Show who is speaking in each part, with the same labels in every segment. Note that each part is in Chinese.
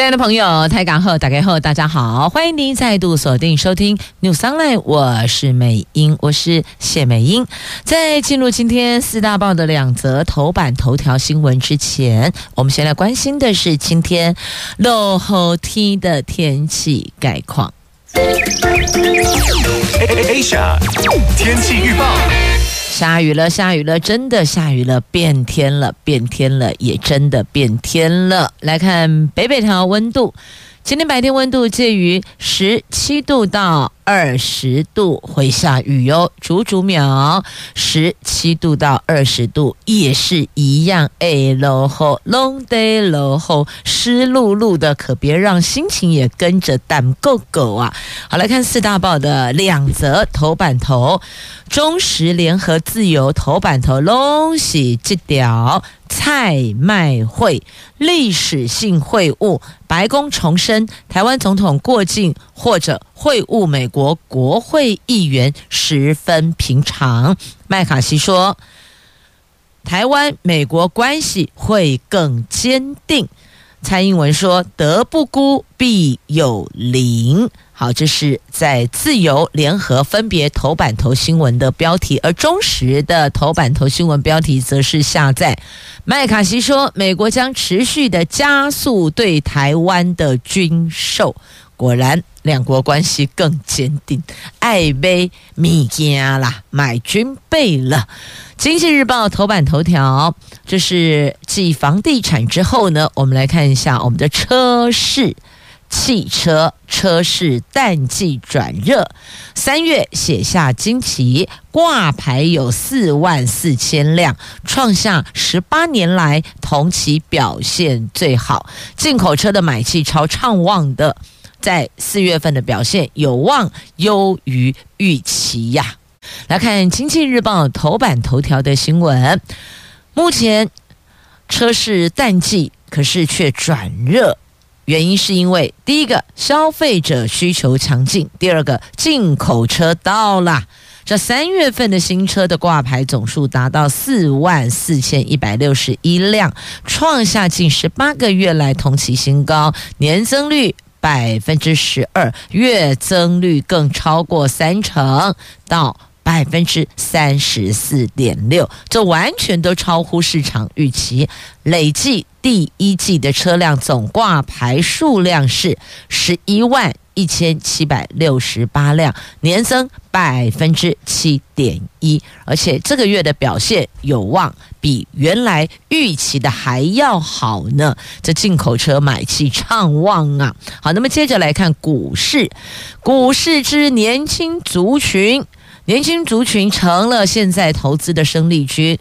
Speaker 1: 亲爱的朋友，台港后打开后，大家好，欢迎您再度锁定收听 News Online，我是美英，我是谢美英。在进入今天四大报的两则头版头条新闻之前，我们先来关心的是今天落后天的天气概况。
Speaker 2: Asia 天气预报。
Speaker 1: 下雨了，下雨了，真的下雨了，变天了，变天了，也真的变天了。来看北北条温度。今天白天温度介于十七度到二十度，会下雨哟，竹竹苗十七度到二十度也是一样，哎，落后，long day 落后，湿漉漉的，可别让心情也跟着淡狗狗啊！好，来看四大报的两则头版头，中时联合自由头版头拢是这条。蔡麦会历史性会晤，白宫重申台湾总统过境或者会晤美国国会议员十分平常。麦卡锡说，台湾美国关系会更坚定。蔡英文说，德不孤，必有邻。好，这是在自由联合分别头版头新闻的标题，而中时的头版头新闻标题则是下载。麦卡锡说，美国将持续的加速对台湾的军售。果然，两国关系更坚定，爱买物件啦，买军备了。经济日报头版头条，这是继房地产之后呢，我们来看一下我们的车市。汽车车市淡季转热，三月写下惊奇，挂牌有四万四千辆，创下十八年来同期表现最好。进口车的买气超畅旺的，在四月份的表现有望优于预期呀。来看经济日报头版头条的新闻，目前车市淡季，可是却转热。原因是因为第一个消费者需求强劲，第二个进口车到了。这三月份的新车的挂牌总数达到四万四千一百六十一辆，创下近十八个月来同期新高，年增率百分之十二，月增率更超过三成，到。百分之三十四点六，这完全都超乎市场预期。累计第一季的车辆总挂牌数量是十一万一千七百六十八辆，年增百分之七点一，而且这个月的表现有望比原来预期的还要好呢。这进口车买气畅旺啊！好，那么接着来看股市，股市之年轻族群。年轻族群成了现在投资的生力军，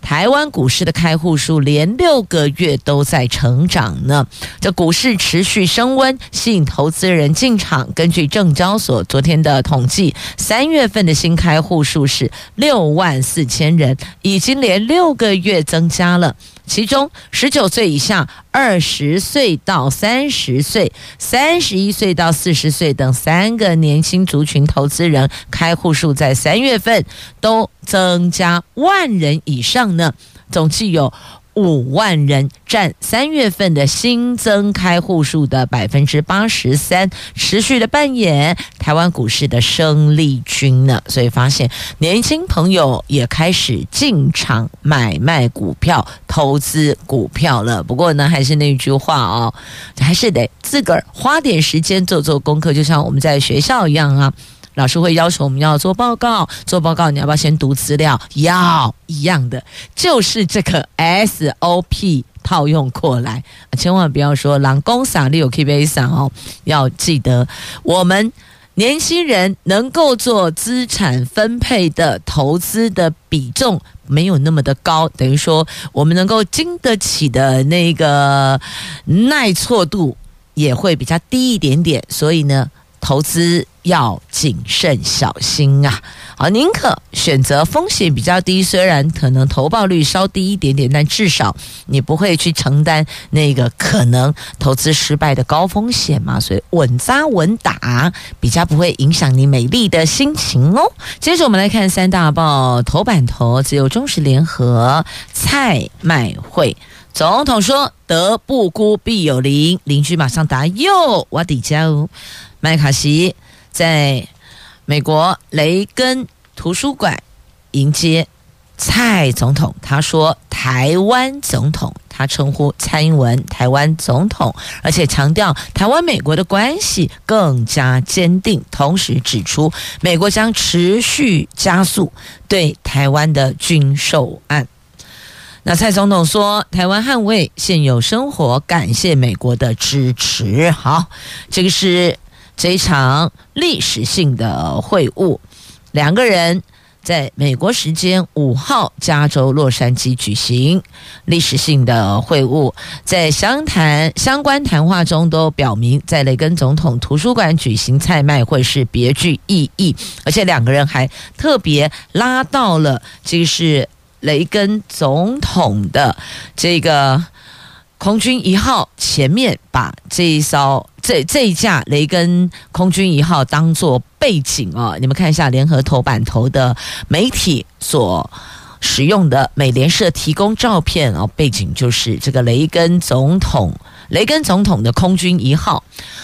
Speaker 1: 台湾股市的开户数连六个月都在成长呢。这股市持续升温，吸引投资人进场。根据证交所昨天的统计，三月份的新开户数是六万四千人，已经连六个月增加了。其中，十九岁以下、二十岁到三十岁、三十一岁到四十岁等三个年轻族群投资人开户数在三月份都增加万人以上呢，总计有。五万人占三月份的新增开户数的百分之八十三，持续的扮演台湾股市的生力军呢。所以发现年轻朋友也开始进场买卖股票、投资股票了。不过呢，还是那句话哦，还是得自个儿花点时间做做功课，就像我们在学校一样啊。老师会要求我们要做报告，做报告你要不要先读资料？要一样的，就是这个 SOP 套用过来，千万不要说狼公傻利有 KBA 傻哦，要记得我们年轻人能够做资产分配的投资的比重没有那么的高，等于说我们能够经得起的那个耐挫度也会比较低一点点，所以呢。投资要谨慎小心啊！啊，宁可选择风险比较低，虽然可能投报率稍低一点点，但至少你不会去承担那个可能投资失败的高风险嘛。所以稳扎稳打比较不会影响你美丽的心情哦。接着我们来看三大报头版头，只有中时联合蔡麦会。总统说：“德不孤，必有邻。”邻居马上答：“哟，我的家哦。”麦卡锡在美国雷根图书馆迎接蔡总统。他说：“台湾总统，他称呼蔡英文台湾总统，而且强调台湾美国的关系更加坚定。同时指出，美国将持续加速对台湾的军售案。”那蔡总统说：“台湾捍卫现有生活，感谢美国的支持。”好，这个是这一场历史性的会晤，两个人在美国时间五号加州洛杉矶举行历史性的会晤，在相谈相关谈话中都表明，在雷根总统图书馆举行蔡麦会是别具意义，而且两个人还特别拉到了，这个是。雷根总统的这个空军一号前面，把这一艘这这一架雷根空军一号当做背景啊，你们看一下联合头版头的媒体所使用的美联社提供照片哦，背景就是这个雷根总统。雷根总统的空军一号，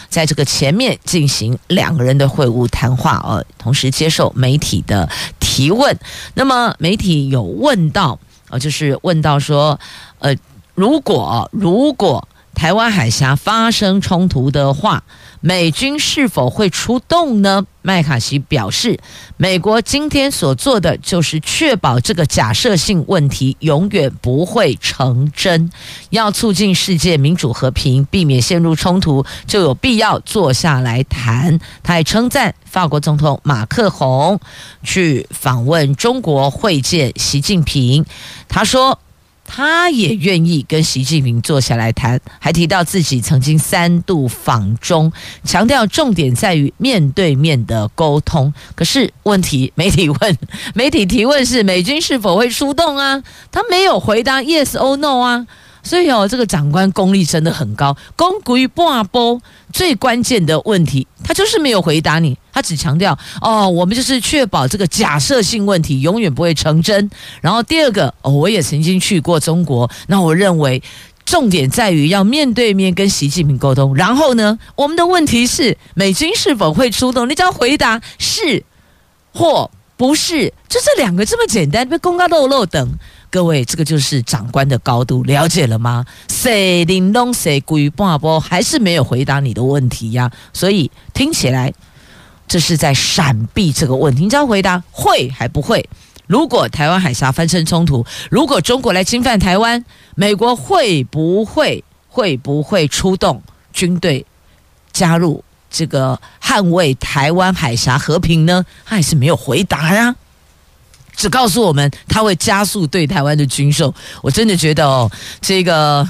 Speaker 1: 在这个前面进行两个人的会晤谈话，呃，同时接受媒体的提问。那么媒体有问到，呃，就是问到说，呃，如果如果台湾海峡发生冲突的话，美军是否会出动呢？麦卡锡表示，美国今天所做的就是确保这个假设性问题永远不会成真。要促进世界民主和平，避免陷入冲突，就有必要坐下来谈。他还称赞法国总统马克宏去访问中国会见习近平。他说。他也愿意跟习近平坐下来谈，还提到自己曾经三度访中，强调重点在于面对面的沟通。可是问题，媒体问，媒体提问是美军是否会出动啊？他没有回答 yes or no 啊。所以哦，这个长官功力真的很高，功于半波。最关键的问题，他就是没有回答你，他只强调哦，我们就是确保这个假设性问题永远不会成真。然后第二个，哦，我也曾经去过中国，那我认为重点在于要面对面跟习近平沟通。然后呢，我们的问题是美军是否会出动？你只要回答是或不是，就这两个这么简单，被公告漏漏等。各位，这个就是长官的高度，了解了吗？谁领导谁归半波，还是没有回答你的问题呀？所以听起来这是在闪避这个问题。你只要回答会还不会？如果台湾海峡发生冲突，如果中国来侵犯台湾，美国会不会会不会出动军队加入这个捍卫台湾海峡和平呢？他还是没有回答呀。只告诉我们他会加速对台湾的军售，我真的觉得哦，这个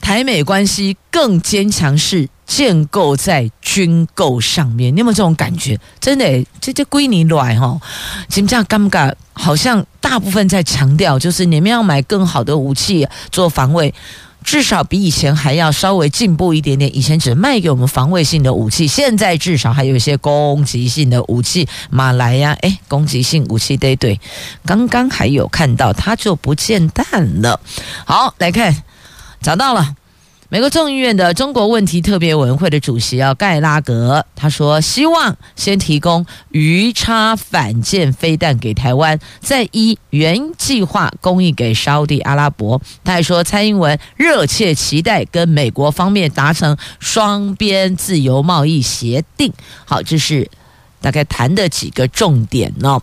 Speaker 1: 台美关系更坚强是建构在军购上面。你有没有这种感觉？真的，这这归你来哈，怎么这样尴尬？好像大部分在强调，就是你们要买更好的武器做防卫。至少比以前还要稍微进步一点点。以前只卖给我们防卫性的武器，现在至少还有一些攻击性的武器。马来呀，诶，攻击性武器对对，刚刚还有看到，它就不见弹了。好，来看，找到了。美国众议院的中国问题特别委员会的主席啊，盖拉格，他说希望先提供鱼叉反舰飞弹给台湾，再依原计划供应给沙地阿拉伯。他还说，蔡英文热切期待跟美国方面达成双边自由贸易协定。好，这是。大概谈的几个重点呢、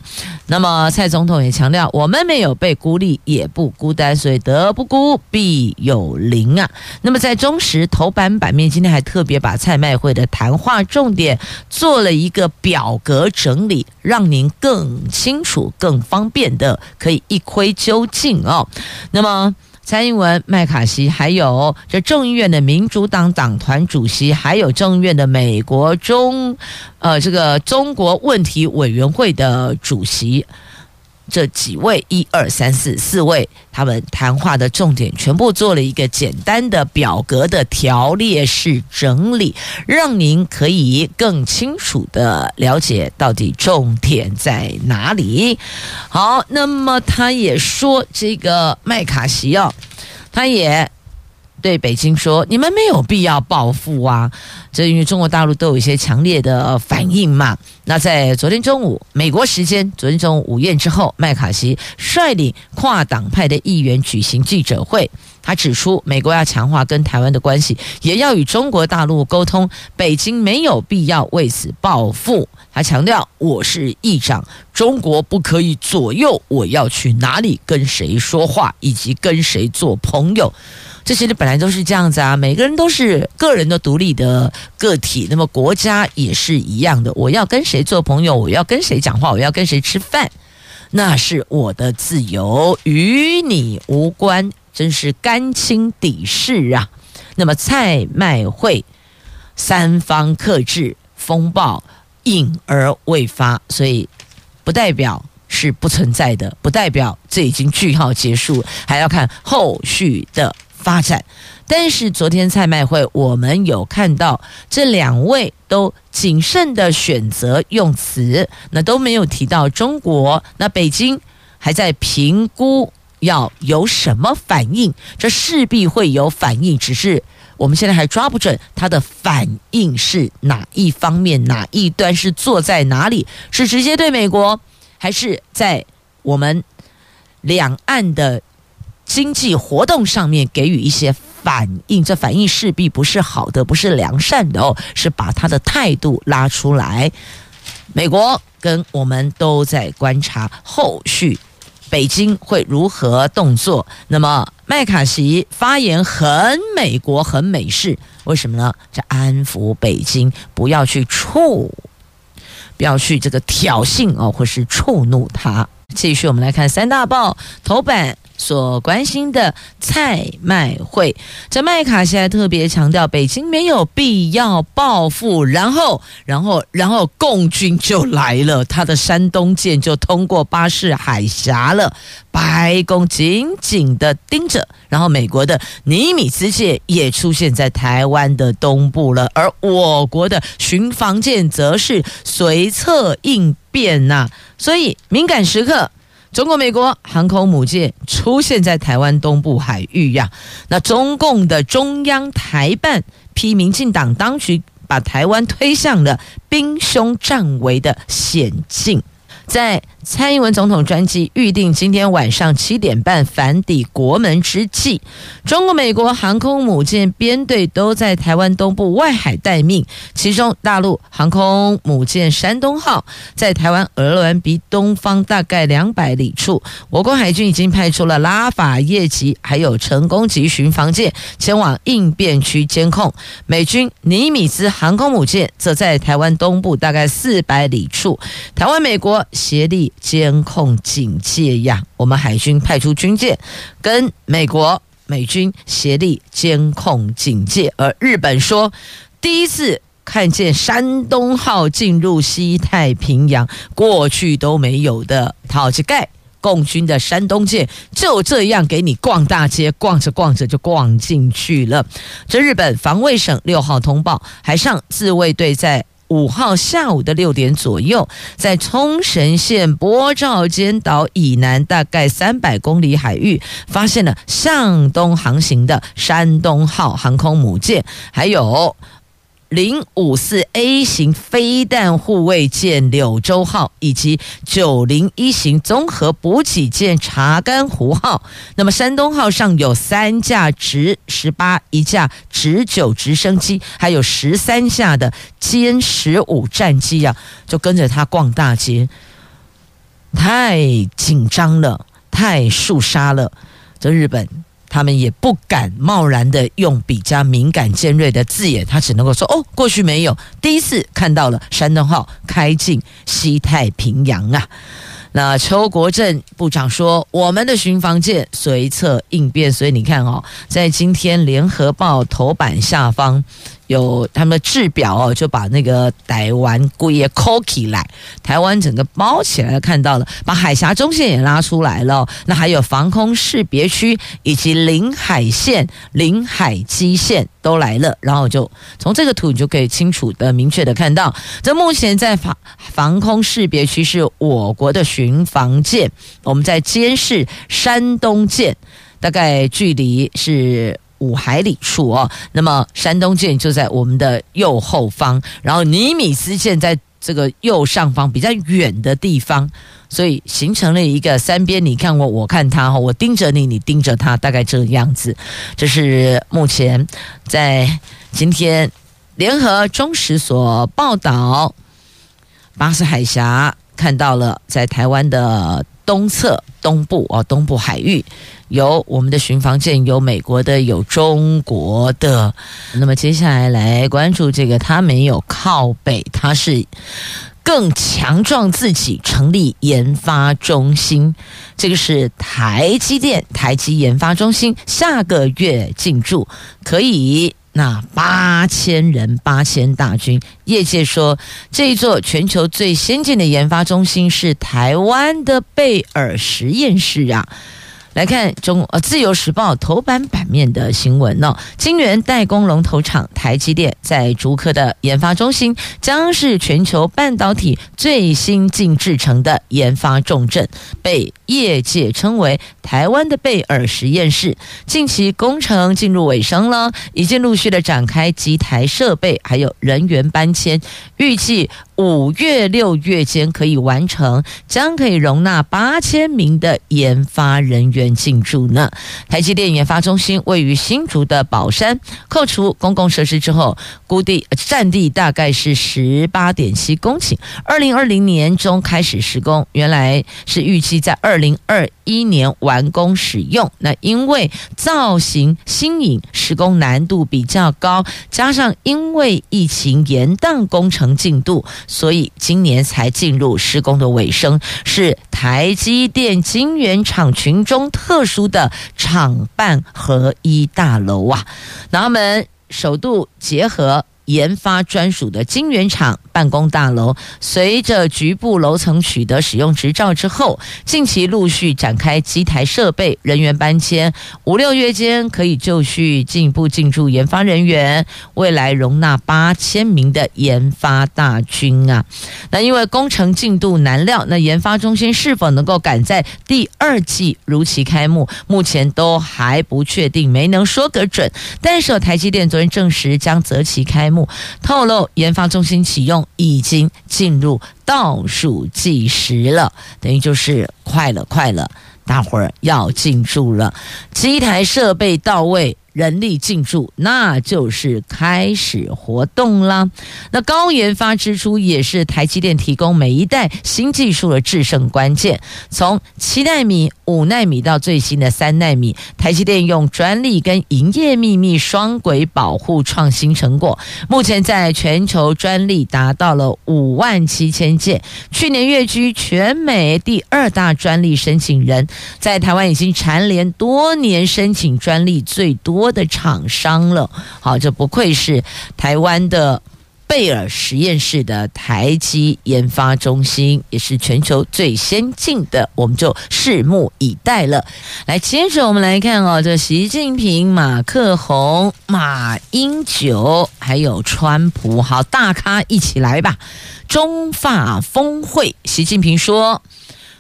Speaker 1: 那么蔡总统也强调，我们没有被孤立，也不孤单，所以德不孤，必有邻啊。那么在中时头版版面，今天还特别把蔡麦会的谈话重点做了一个表格整理，让您更清楚、更方便的可以一窥究竟哦。那么。蔡英文、麦卡锡，还有这众议院的民主党党团主席，还有众议院的美国中，呃，这个中国问题委员会的主席。这几位一二三四四位，他们谈话的重点全部做了一个简单的表格的条列式整理，让您可以更清楚的了解到底重点在哪里。好，那么他也说，这个麦卡锡哦，他也。对北京说：“你们没有必要报复啊！这因为中国大陆都有一些强烈的反应嘛。那在昨天中午，美国时间昨天中午午宴之后，麦卡锡率领跨党派的议员举行记者会。他指出，美国要强化跟台湾的关系，也要与中国大陆沟通。北京没有必要为此报复。他强调：我是议长，中国不可以左右我要去哪里、跟谁说话以及跟谁做朋友。”这些的本来都是这样子啊，每个人都是个人的独立的个体，那么国家也是一样的。我要跟谁做朋友，我要跟谁讲话，我要跟谁吃饭，那是我的自由，与你无关，真是甘心抵世啊。那么蔡麦会三方克制，风暴隐而未发，所以不代表是不存在的，不代表这已经句号结束，还要看后续的。发展，但是昨天蔡麦会，我们有看到这两位都谨慎的选择用词，那都没有提到中国。那北京还在评估要有什么反应，这势必会有反应，只是我们现在还抓不准它的反应是哪一方面，哪一端是坐在哪里，是直接对美国，还是在我们两岸的。经济活动上面给予一些反应，这反应势必不是好的，不是良善的哦，是把他的态度拉出来。美国跟我们都在观察后续，北京会如何动作。那么麦卡锡发言很美国，很美式，为什么呢？这安抚北京，不要去触，不要去这个挑衅哦，或是触怒他。继续，我们来看三大报头版。所关心的蔡麦会，这麦卡锡还特别强调，北京没有必要报复，然后，然后，然后共军就来了，他的山东舰就通过巴士海峡了，白宫紧紧的盯着，然后美国的尼米兹舰也出现在台湾的东部了，而我国的巡防舰则是随侧应变呐、所以敏感时刻。中国、美国航空母舰出现在台湾东部海域呀，那中共的中央台办批民进党当局把台湾推向了兵凶战危的险境，在。蔡英文总统专机预定今天晚上七点半返抵国门之际，中国、美国航空母舰编队都在台湾东部外海待命。其中，大陆航空母舰山东号在台湾鹅銮鼻东方大概两百里处，我国海军已经派出了拉法叶级还有成功级巡防舰前往应变区监控。美军尼米兹航空母舰则在台湾东部大概四百里处，台湾、美国协力。监控警戒呀！我们海军派出军舰，跟美国美军协力监控警戒。而日本说，第一次看见山东号进入西太平洋，过去都没有的。陶吉盖共军的山东舰就这样给你逛大街，逛着逛着就逛进去了。这日本防卫省六号通报，海上自卫队在。五号下午的六点左右，在冲绳县波照间岛以南大概三百公里海域，发现了向东航行的山东号航空母舰，还有。零五四 A 型飞弹护卫舰柳州号以及九零一型综合补给舰查干湖号，那么山东号上有三架直十八、一架直九直升机，还有十三架的歼十五战机啊，就跟着他逛大街，太紧张了，太肃杀了，这日本。他们也不敢贸然的用比较敏感尖锐的字眼，他只能够说：“哦，过去没有，第一次看到了山东号开进西太平洋啊。”那邱国正部长说，我们的巡防舰随侧应变，所以你看哦，在今天联合报头版下方。有他们的制表哦，就把那个台湾故意扣起来，台湾整个包起来，看到了，把海峡中线也拉出来了。那还有防空识别区以及领海线、领海基线都来了。然后就从这个图，你就可以清楚的、明确的看到，这目前在防防空识别区是我国的巡防舰，我们在监视山东舰，大概距离是。五海里处哦，那么山东舰就在我们的右后方，然后尼米兹舰在这个右上方比较远的地方，所以形成了一个三边，你看我，我看他哈，我盯着你，你盯着他，大概这个样子。这是目前在今天联合中时所报道，巴士海峡看到了在台湾的东侧东部哦，东部海域。有我们的巡防舰，有美国的，有中国的。那么接下来来关注这个，它没有靠北，它是更强壮自己，成立研发中心。这个是台积电台积研发中心，下个月进驻，可以那八千人，八千大军。业界说，这一座全球最先进的研发中心是台湾的贝尔实验室啊。来看中呃《自由时报》头版版面的新闻呢，晶圆代工龙头厂台积电在竹科的研发中心，将是全球半导体最新进制成的研发重镇，被业界称为台湾的贝尔实验室。近期工程进入尾声了，已经陆续的展开机台设备，还有人员搬迁，预计。五月六月间可以完成，将可以容纳八千名的研发人员进驻呢。台积电研发中心位于新竹的宝山，扣除公共设施之后，估地占地大概是十八点七公顷。二零二零年中开始施工，原来是预计在二零二一年完工使用。那因为造型新颖，施工难度比较高，加上因为疫情延宕工程进度。所以今年才进入施工的尾声，是台积电晶圆厂群中特殊的厂办合一大楼啊，那他们首度结合。研发专属的晶圆厂办公大楼，随着局部楼层取得使用执照之后，近期陆续展开机台设备、人员搬迁，五六月间可以就绪进一步进驻研发人员，未来容纳八千名的研发大军啊！那因为工程进度难料，那研发中心是否能够赶在第二季如期开幕，目前都还不确定，没能说个准。但是台积电昨天证实将择期开幕。透露，研发中心启用已经进入倒数计时了，等于就是快了，快了，大伙儿要进驻了，机台设备到位。人力进驻，那就是开始活动啦。那高研发支出也是台积电提供每一代新技术的制胜关键。从七纳米、五纳米到最新的三纳米，台积电用专利跟营业秘密双轨保护创新成果，目前在全球专利达到了五万七千件，去年跃居全美第二大专利申请人，在台湾已经蝉联多年申请专利最多多的厂商了，好，这不愧是台湾的贝尔实验室的台积研发中心，也是全球最先进的，我们就拭目以待了。来，接着我们来看哦，这习近平、马克宏、马英九还有川普，好，大咖一起来吧！中法峰会，习近平说。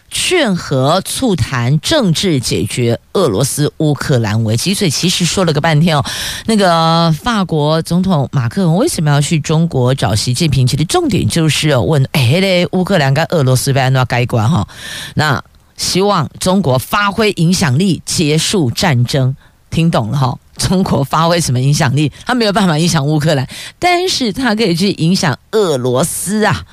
Speaker 1: 劝和促谈政治解决俄罗斯乌克兰危机，所以其实说了个半天哦。那个法国总统马克龙为什么要去中国找习近平？其实重点就是问：哎嘞，乌克兰跟俄罗斯要该关哈？那希望中国发挥影响力，结束战争。听懂了哈？中国发挥什么影响力？他没有办法影响乌克兰，但是他可以去影响俄罗斯啊。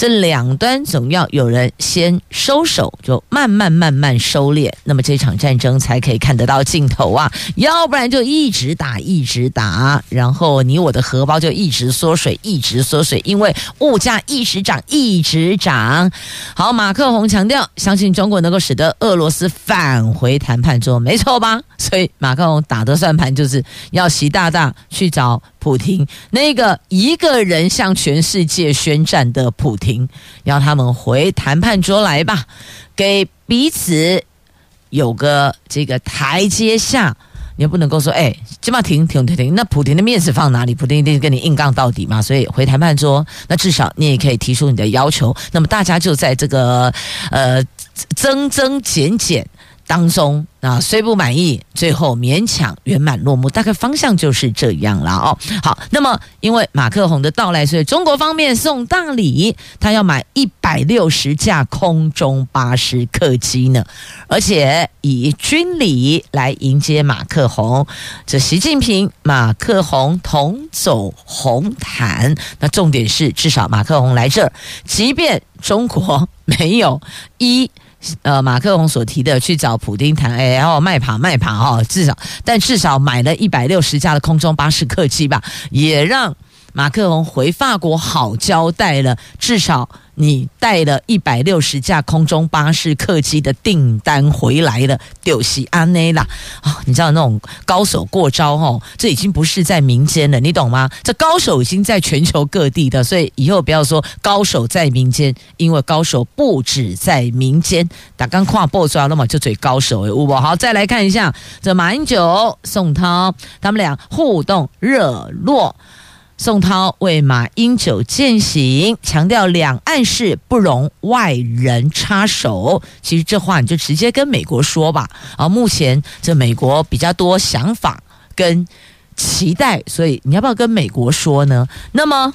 Speaker 1: 这两端总要有人先收手，就慢慢慢慢收敛，那么这场战争才可以看得到尽头啊！要不然就一直打，一直打，然后你我的荷包就一直缩水，一直缩水，因为物价一直涨，一直涨。好，马克宏强调，相信中国能够使得俄罗斯返回谈判桌，没错吧？所以马克宏打的算盘就是要习大大去找普亭，那个一个人向全世界宣战的普亭。要他们回谈判桌来吧，给彼此有个这个台阶下。你也不能够说，哎，这么停停停停。那普亭的面子放哪里？普亭一定跟你硬杠到底嘛。所以回谈判桌，那至少你也可以提出你的要求。那么大家就在这个呃增增减减。当中啊，虽不满意，最后勉强圆满落幕，大概方向就是这样了哦。好，那么因为马克宏的到来，所以中国方面送大礼，他要买一百六十架空中巴士客机呢，而且以军礼来迎接马克宏。这习近平、马克宏同走红毯，那重点是，至少马克宏来这儿，即便中国没有一。呃，马克龙所提的去找普丁谈，哎，然后卖爬卖爬哈，至少，但至少买了一百六十架的空中巴士客机吧，也让马克龙回法国好交代了，至少。你带了一百六十架空中巴士客机的订单回来了，就是安内啦啊！你知道那种高手过招哦，这已经不是在民间了，你懂吗？这高手已经在全球各地的，所以以后不要说高手在民间，因为高手不止在民间。打刚跨步抓了嘛，就嘴高手哎，五好，再来看一下这马英九、宋涛他们俩互动热络。宋涛为马英九饯行，强调两岸事不容外人插手。其实这话你就直接跟美国说吧。啊，目前这美国比较多想法跟期待，所以你要不要跟美国说呢？那么，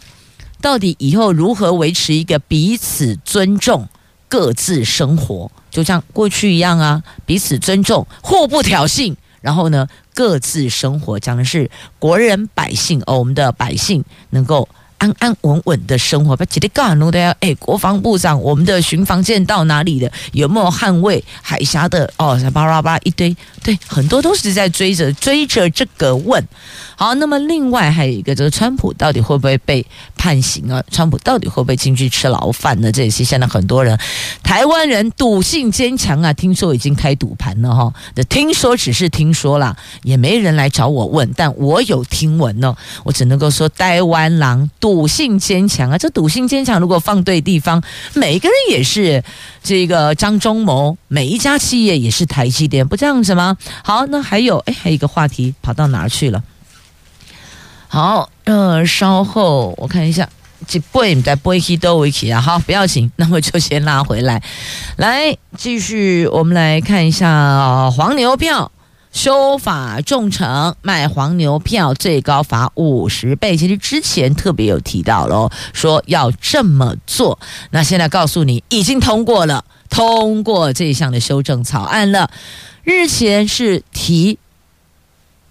Speaker 1: 到底以后如何维持一个彼此尊重、各自生活，就像过去一样啊？彼此尊重，互不挑衅。然后呢，各自生活，讲的是国人百姓哦，我们的百姓能够。安安稳稳的生活，把几个干都要。哎，国防部长，我们的巡防舰到哪里了？有没有捍卫海峡的？哦，巴拉巴拉一堆，对，很多都是在追着追着这个问。好，那么另外还有一个，这个川普到底会不会被判刑啊？川普到底会不会进去吃牢饭呢？这也是现在很多人，台湾人赌性坚强啊，听说已经开赌盘了哈。这听说只是听说啦，也没人来找我问，但我有听闻呢。我只能够说，台湾狼。赌性坚强啊！这赌性坚强，如果放对地方，每一个人也是这个张忠谋，每一家企业也是台积电，不这样子吗？好，那还有，哎，还有一个话题跑到哪儿去了？好，呃，稍后我看一下，这不会在不会去都会去啊。好，不要紧，那么就先拉回来，来继续，我们来看一下、黄牛票。修法重惩，卖黄牛票最高罚五十倍。其实之前特别有提到喽，说要这么做。那现在告诉你，已经通过了，通过这项的修正草案了。日前是提。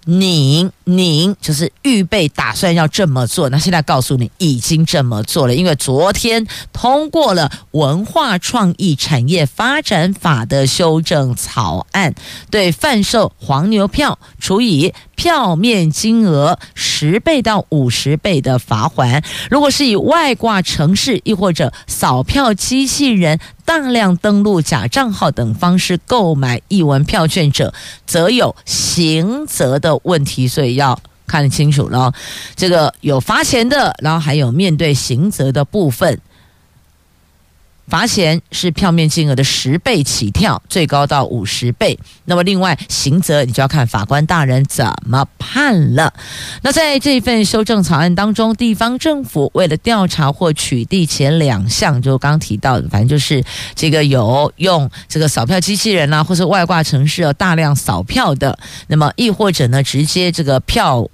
Speaker 1: 您您就是预备打算要这么做，那现在告诉你已经这么做了，因为昨天通过了文化创意产业发展法的修正草案，对贩售黄牛票处以票面金额十倍到五十倍的罚款。如果是以外挂城市，亦或者扫票机器人。大量登录假账号等方式购买一文票券者，则有刑责的问题，所以要看清楚了。这个有罚钱的，然后还有面对刑责的部分。罚钱是票面金额的十倍起跳，最高到五十倍。那么另外刑责，你就要看法官大人怎么判了。那在这份修正草案当中，地方政府为了调查或取缔前两项，就刚提到的，反正就是这个有用这个扫票机器人啊，或是外挂程式大量扫票的，那么亦或者呢，直接这个票。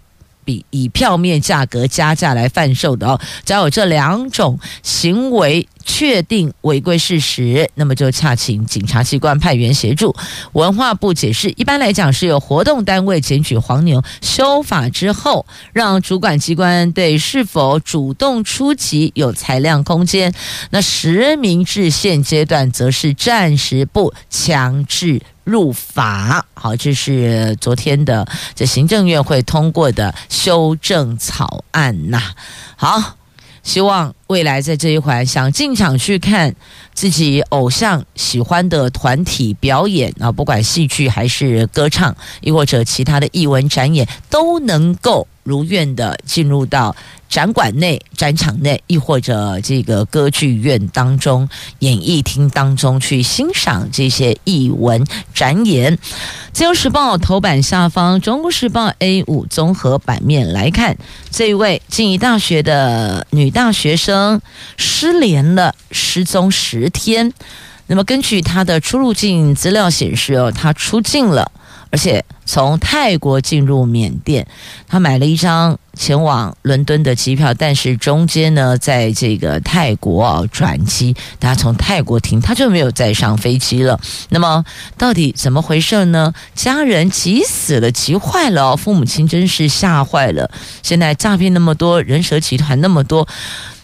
Speaker 1: 比以票面价格加价来贩售的哦。只要有这两种行为确定违规事实，那么就洽请警察机关派员协助。文化部解释，一般来讲是由活动单位检举黄牛，修法之后，让主管机关对是否主动出击有裁量空间。那实名制现阶段则是暂时不强制入法。好，这是昨天的这行政院会通过的修正草案呐。好。希望未来在这一环想进场去看自己偶像喜欢的团体表演啊，不管戏剧还是歌唱，亦或者其他的艺文展演，都能够如愿的进入到。展馆内、展场内，亦或者这个歌剧院当中、演艺厅当中去欣赏这些艺文展演。自由时报头版下方，中国时报 A 五综合版面来看，这一位静宜大学的女大学生失联了，失踪十天。那么根据他的出入境资料显示，哦，他出境了。而且从泰国进入缅甸，他买了一张前往伦敦的机票，但是中间呢，在这个泰国啊转机，他从泰国停，他就没有再上飞机了。那么到底怎么回事呢？家人急死了，急坏了，父母亲真是吓坏了。现在诈骗那么多，人蛇集团那么多。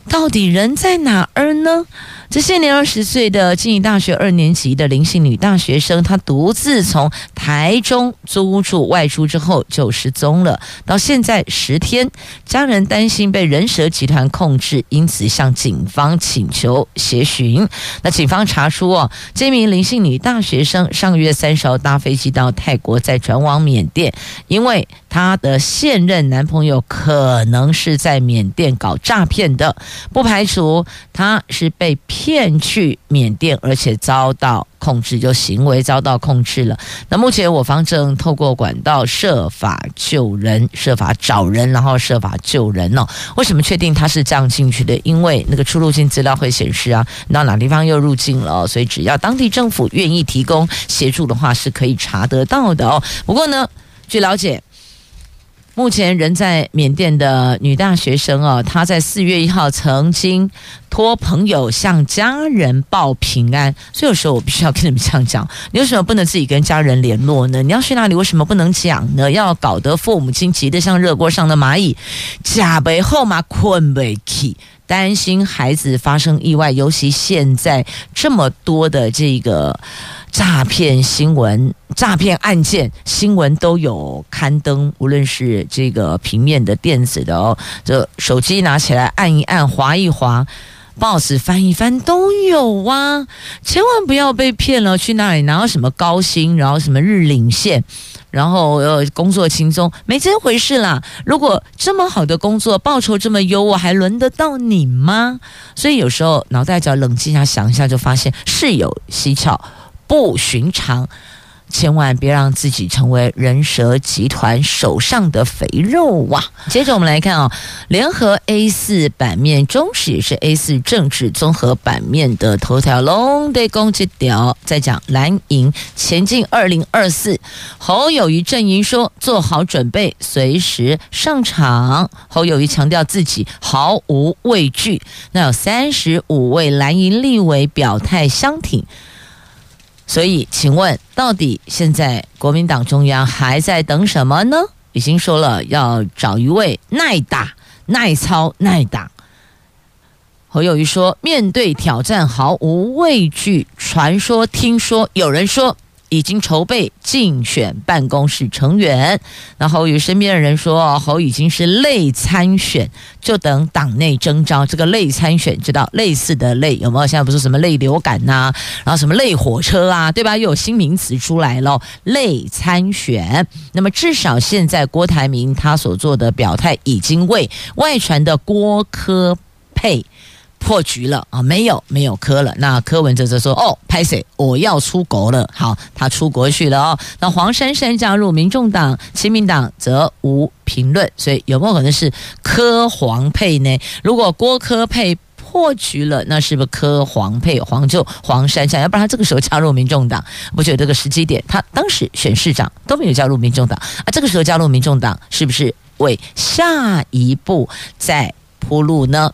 Speaker 1: 到底人在哪儿呢？这现年二十岁的静宜大学二年级的林姓女大学生，她独自从台中租住外出之后就失踪了，到现在十天，家人担心被人蛇集团控制，因此向警方请求协寻。那警方查出哦，这名林姓女大学生上个月三十号搭飞机到泰国，再转往缅甸，因为她的现任男朋友可能是在缅甸搞诈骗的。不排除她是被骗去缅甸，而且遭到控制，就行为遭到控制了。那目前我方正透过管道设法救人，设法找人，然后设法救人哦。为什么确定他是这样进去的？因为那个出入境资料会显示啊，到哪地方又入境了，所以只要当地政府愿意提供协助的话，是可以查得到的哦。不过呢，据了解。目前人在缅甸的女大学生哦，她在四月一号曾经托朋友向家人报平安，所以有时候我必须要跟你们这样讲：你为什么不能自己跟家人联络呢？你要去哪里，为什么不能讲呢？要搞得父母亲急得像热锅上的蚂蚁，假背后嘛困不起，担心孩子发生意外，尤其现在这么多的这个。诈骗新闻、诈骗案件新闻都有刊登，无论是这个平面的、电子的哦，这手机拿起来按一按、划一划，报纸翻一翻都有啊！千万不要被骗了，去那里拿到什么高薪，然后什么日领现，然后呃工作轻松，没这回事啦！如果这么好的工作，报酬这么优，我还轮得到你吗？所以有时候脑袋只要冷静一下，想一下，就发现事有蹊跷。不寻常，千万别让自己成为人蛇集团手上的肥肉哇！接着我们来看啊、哦，联合 A 四版面，中时也是 A 四政治综合版面的头条，龙的攻击条在讲蓝营前进二零二四，侯友谊阵营说做好准备，随时上场。侯友谊强调自己毫无畏惧。那有三十五位蓝营立委表态相挺。所以，请问，到底现在国民党中央还在等什么呢？已经说了要找一位耐打、耐操、耐打。侯友谊说，面对挑战毫无畏惧。传说、听说，有人说。已经筹备竞选办公室成员，那侯友身边的人说，侯已经是类参选，就等党内征召。这个类参选，知道类似的类有没有？现在不是什么类流感呐、然后什么类火车啊，对吧？又有新名词出来了，类参选。那么至少现在郭台铭他所做的表态，已经为外传的郭科配。破局了啊！没有没有柯了。那柯文哲则说：“哦，拍谢，我要出国了。”好，他出国去了哦。那黄珊珊加入民众党、亲民党则无评论。所以有没有可能是柯黄配呢？如果郭柯配破局了，那是不是柯黄配？黄就黄珊珊，要不然他这个时候加入民众党，不觉得这个时机点？他当时选市长都没有加入民众党啊，这个时候加入民众党，是不是为下一步再铺路呢？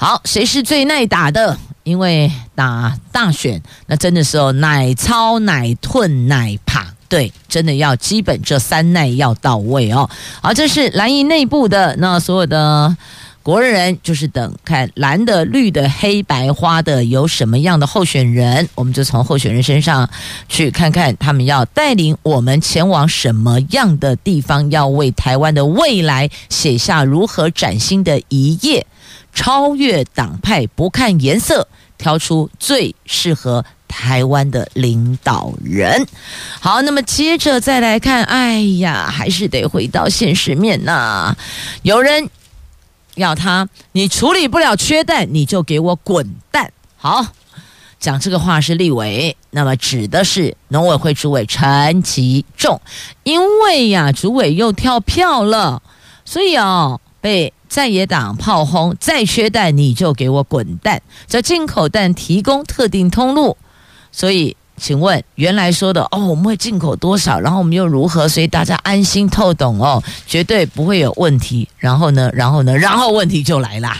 Speaker 1: 好，谁是最耐打的？因为打大选，那真的是哦，奶操、奶吞、奶爬，对，真的要基本这三耐要到位哦。好，这是蓝营内部的，那所有的国人就是等看蓝的、绿的、黑白花的有什么样的候选人，我们就从候选人身上去看看他们要带领我们前往什么样的地方，要为台湾的未来写下如何崭新的一页。超越党派，不看颜色，挑出最适合台湾的领导人。好，那么接着再来看，哎呀，还是得回到现实面呐、有人要他，你处理不了缺蛋，你就给我滚蛋。好，讲这个话是立委，那么指的是农委会主委陈其仲，因为呀，主委又跳票了，所以哦，被。在野党炮轰，再缺蛋你就给我滚蛋！这进口蛋提供特定通路，所以请问原来说的哦，我们会进口多少，然后我们又如何？所以大家安心透懂哦，绝对不会有问题。然后呢，然后呢，然后问题就来啦。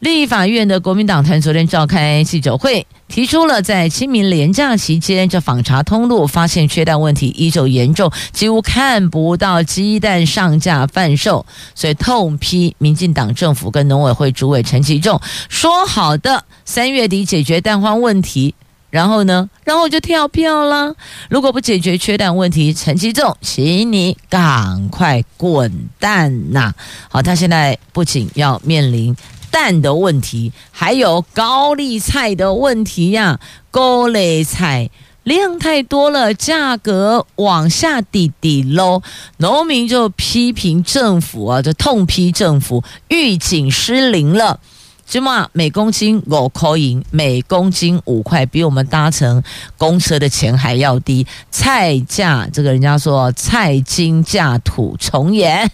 Speaker 1: 立法院的国民党团昨天召开记者会，提出了在清明连假期间，这访查通路发现缺蛋问题依旧严重，几乎看不到鸡蛋上架贩售，所以痛批民进党政府跟农委会主委陈其仲说好的三月底解决蛋荒问题，然后呢，然后就跳票了。如果不解决缺蛋问题，陈其仲，请你赶快滚蛋呐！好，他现在不仅要面临。蛋的问题，还有高丽菜的问题呀、高丽菜量太多了，价格往下滴滴喽，农民就批评政府啊，就痛批政府预警失灵了，芝麻每公斤五块银，每公斤五块，比我们搭乘公车的钱还要低，菜价这个人家说菜金价土重演。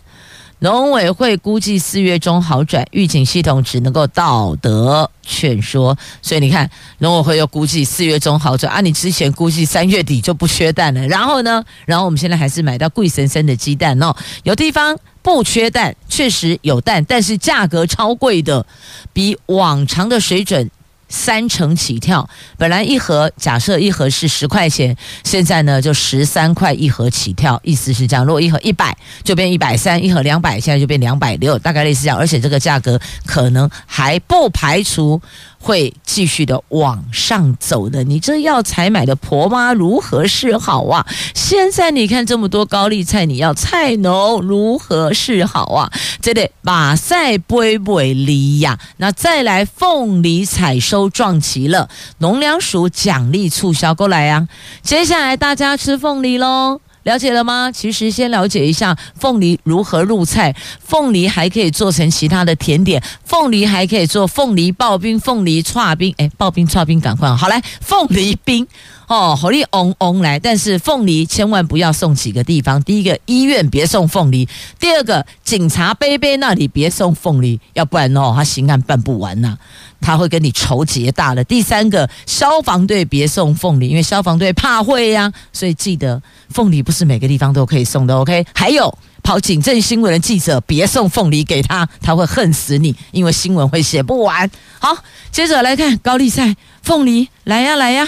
Speaker 1: 农委会估计四月中好转，预警系统只能够道德劝说，所以你看，农委会又估计四月中好转啊！你之前估计三月底就不缺蛋了，然后呢？然后我们现在还是买到贵生生的鸡蛋哦。有地方不缺蛋，确实有蛋，但是价格超贵的，比往常的水准。三成起跳，本来一盒假设一盒是十块钱，现在呢就十三块一盒起跳，意思是这样。如果一盒一百，就变一百三；一盒两百，现在就变两百六，大概类似这样。而且这个价格可能还不排除。会继续的往上走的，你这要采买的婆妈如何是好啊？现在你看这么多高丽菜，你要菜农如何是好啊？这得马赛杯杯梨呀，那再来凤梨采收撞期了，农粮署奖励促销过来呀，接下来大家吃凤梨喽。了解了吗？其实先了解一下凤梨如何入菜。凤梨还可以做成其他的甜点，凤梨还可以做凤梨刨冰、凤梨剉冰。哎，刨冰、剉冰，赶快好来，凤梨冰哦，好利嗡嗡来。但是凤梨千万不要送几个地方。第一个医院别送凤梨，第二个警察杯杯那里别送凤梨，要不然哦，他刑案办不完呐、他会跟你仇结大了。第三个，消防队别送凤梨，因为消防队怕会呀、所以记得凤梨不是每个地方都可以送的。OK，还有跑警政新闻的记者别送凤梨给他，他会恨死你，因为新闻会写不完。好，接着来看高丽菜、凤梨，来呀来呀，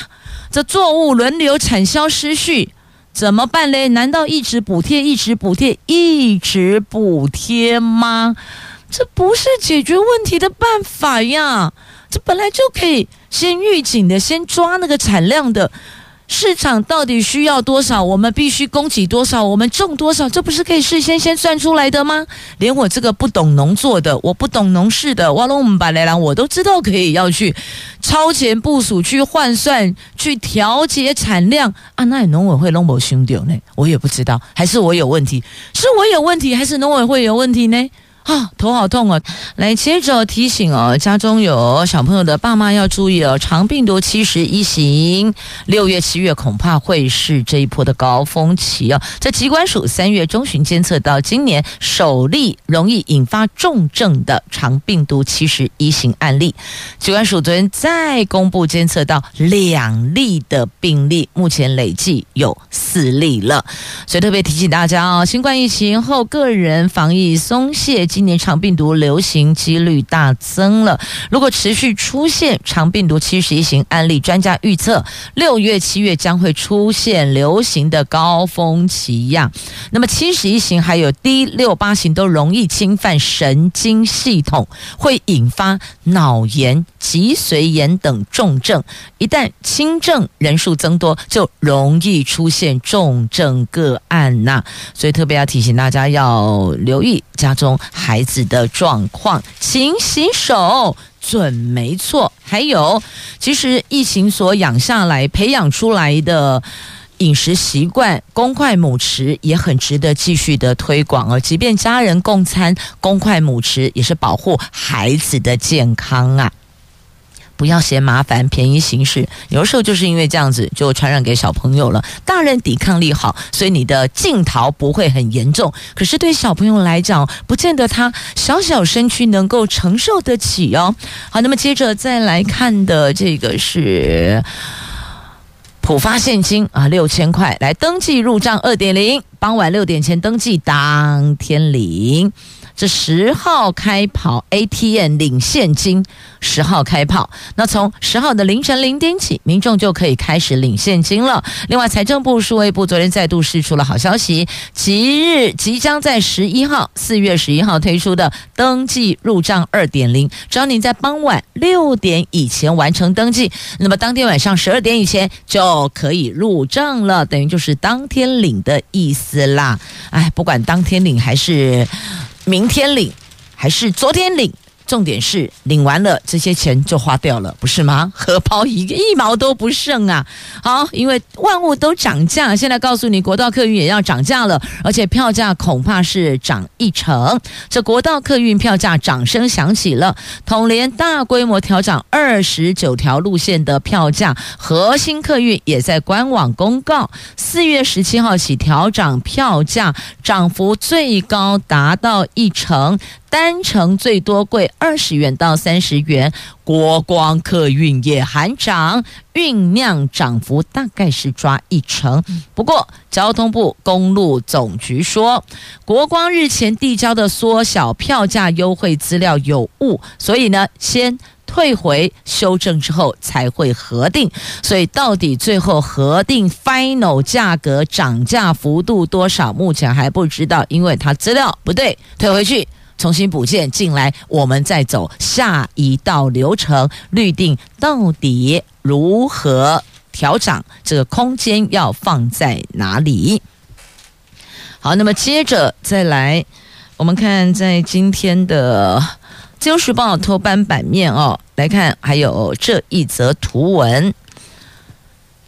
Speaker 1: 这作物轮流产销失序怎么办嘞？难道一直补贴、一直补贴、一直补贴吗？这不是解决问题的办法呀！这本来就可以先预警的，先抓那个产量的市场到底需要多少，我们必须供给多少，我们种多少，这不是可以事先先算出来的吗？连我这个不懂农作的，我不懂农事的，哇隆巴来郎，我都知道可以要去超前部署、去换算、去调节产量啊！那农委会拢无想到呢？我也不知道，还是我有问题？是我有问题，还是农委会有问题呢？啊，头好痛啊！来，接着提醒哦，家中有小朋友的爸妈要注意哦，肠病毒七十一型，六月、七月恐怕会是这一波的高峰期哦。在疾管署三月中旬监测到今年首例容易引发重症的肠病毒七十一型案例，疾管署昨天再公布监测到两例的病例，目前累计有四。四例了。所以特别提醒大家哦，新冠疫情后个人防疫松懈，今年肠病毒流行几率大增了。如果持续出现肠病毒七十一型案例，专家预测六月、七月将会出现流行的高峰期呀。那么七十一型还有 D 六八型都容易侵犯神经系统，会引发脑炎、脊髓炎等重症。一旦轻症人数增多，就容易出现重症个案呐。所以特别要提醒大家要留意家中孩子的状况，勤洗手准没错。还有，其实疫情所养下来、培养出来的。饮食习惯，公筷母匙也很值得继续的推广哦。即便家人共餐，公筷母匙也是保护孩子的健康啊！不要嫌麻烦，便宜行事。有时候就是因为这样子，就传染给小朋友了。大人抵抗力好，所以你的镜头不会很严重。可是对小朋友来讲，不见得他小小身躯能够承受得起哦。好，那么接着再来看的这个是。普发现金啊，六千块来登记入账二点零，傍晚六点前登记，当天领。这十号开跑，ATM 领现金。十号开跑，那从十号的凌晨零点起，民众就可以开始领现金了。另外，财政部、数位部昨天再度释出了好消息，即日即将在十一号，四月十一号推出的登记入账二点零，只要您在傍晚六点以前完成登记，那么当天晚上十二点以前就可以入账了，等于就是当天领的意思啦。哎，不管当天领还是。明天领还是昨天领？重点是领完了这些钱就花掉了，不是吗？荷包一个一毛都不剩啊！好，因为万物都涨价，现在告诉你国道客运也要涨价了，而且票价恐怕是涨一成。这国道客运票价掌声响起了，统联大规模调涨二十九条路线的票价，核心客运也在官网公告，四月十七号起调涨票价，涨幅最高达到一成。单程最多贵二十元到三十元，国光客运也含涨，运量涨幅大概是抓一成。不过，交通部公路总局说，国光日前递交的缩小票价优惠资料有误，所以呢，先退回修正之后才会核定。所以，到底最后核定 final 价格涨价幅度多少，目前还不知道，因为它资料不对，退回去。重新补件进来，我们再走下一道流程，预定到底如何调涨，这个空间要放在哪里？好，那么接着再来，我们看在今天的《自由时报》头版版面哦，来看还有这一则图文，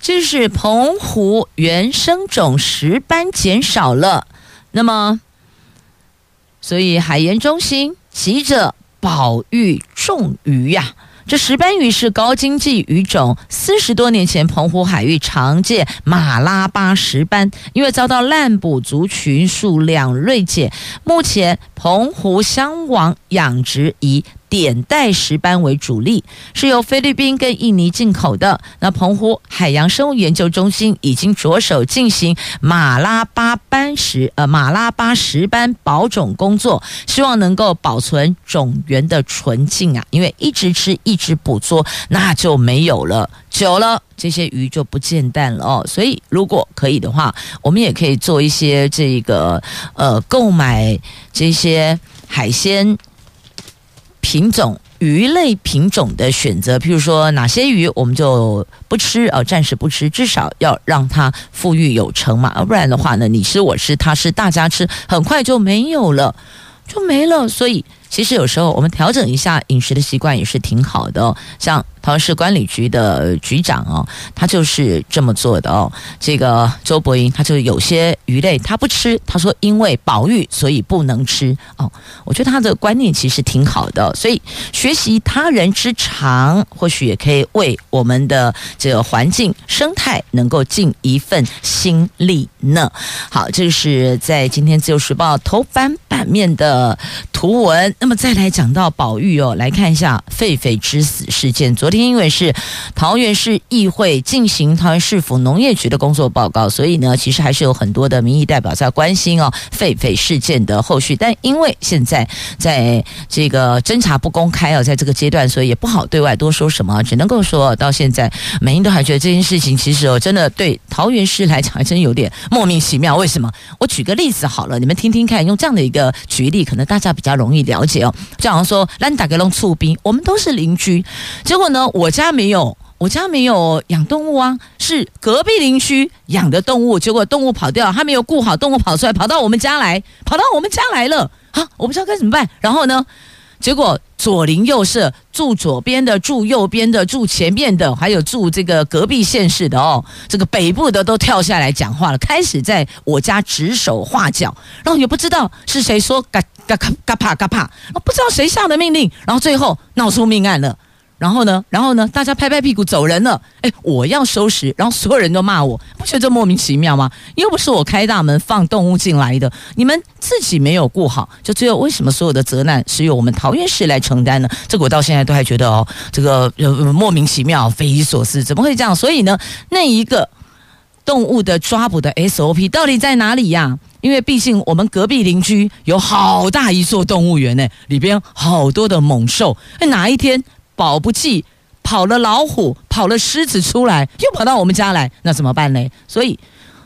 Speaker 1: 这是澎湖原生种石斑减少了，那么。所以海盐中心急着保育种鱼呀、这石斑鱼是高经济鱼种，四十多年前澎湖海域常见马拉巴石斑，因为遭到滥捕，族群数量锐减。目前澎湖香网养殖以点带石斑为主力，是由菲律宾跟印尼进口的。那澎湖海洋生物研究中心已经着手进行马拉巴斑石呃马拉巴石斑保种工作，希望能够保存种源的纯净啊，因为一直吃一直捕捉，那就没有了，久了这些鱼就不见蛋了哦。所以如果可以的话，我们也可以做一些这个呃购买这些海鲜。品种鱼类品种的选择，譬如说哪些鱼我们就不吃啊，暂时不吃，至少要让它富裕有成嘛，不然的话呢，你吃我吃他吃大家吃，很快就没有了，就没了。所以其实有时候我们调整一下饮食的习惯也是挺好的哦，像。桃园市管理局的局长哦，他就是这么做的哦。这个周伯英，他就有些鱼类他不吃，他说因为保育所以不能吃哦。我觉得他的观念其实挺好的，所以学习他人之长，或许也可以为我们的这个环境生态能够尽一份心力呢。好，这是在今天自由时报头版版面的图文。那么再来讲到保育哦，来看一下狒狒之死事件。昨天因为是桃园市议会进行桃园市府农业局的工作报告，所以呢，其实还是有很多的民意代表在关心哦狒狒事件的后续。但因为现在在这个侦查不公开哦，在这个阶段，所以也不好对外多说什么，只能够说到现在，美英都还觉得这件事情其实哦，真的对桃园市来讲还真有点莫名其妙。为什么？我举个例子好了，你们听听看，用这样的一个举例，可能大家比较容易了姐哦。就好像说，那你打给龙厝兵，我们都是邻居。结果呢，我家没有，我家没有养动物啊，是隔壁邻居养的动物。结果动物跑掉，他没有顾好，动物跑出来，跑到我们家来，跑到我们家来了啊！我不知道该怎么办。然后呢，结果左邻右舍，住左边的，住右边的，住前面的，还有住这个隔壁县市的哦，这个北部的都跳下来讲话了，开始在我家指手画脚，然后也不知道是谁说嘎嘎嘎嘎啪嘎啪，不知道谁下的命令，然后最后闹出命案了。然后呢，然后呢，大家拍拍屁股走人了。哎，我要收拾，然后所有人都骂我，不觉得这莫名其妙吗？又不是我开大门放动物进来的，你们自己没有顾好，就最后为什么所有的责难是由我们桃园市来承担呢？这个我到现在都还觉得哦，这个呃莫名其妙、匪夷所思，怎么会这样？所以呢，那一个动物的抓捕的 SOP 到底在哪里呀？因为毕竟我们隔壁邻居有好大一座动物园呢，里边好多的猛兽，哪一天？保不齐跑了老虎，跑了狮子出来，又跑到我们家来，那怎么办呢？所以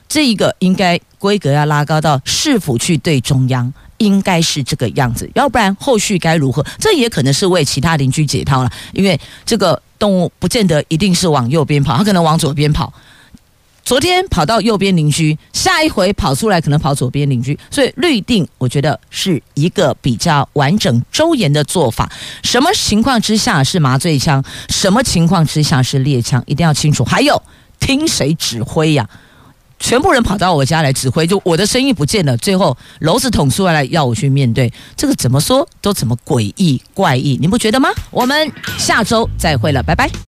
Speaker 1: 这一个应该规格要拉高到市府去对中央，应该是这个样子，要不然后续该如何？这也可能是为其他邻居解套了，因为这个动物不见得一定是往右边跑，它可能往左边跑。昨天跑到右边邻居，下一回跑出来可能跑左边邻居，所以绿定我觉得是一个比较完整周延的做法。什么情况之下是麻醉枪？什么情况之下是猎枪？一定要清楚。还有听谁指挥呀？全部人跑到我家来指挥，就我的声音不见了，最后篓子捅出来要我去面对，这个怎么说都怎么诡异怪异，你不觉得吗？我们下周再会了，拜拜。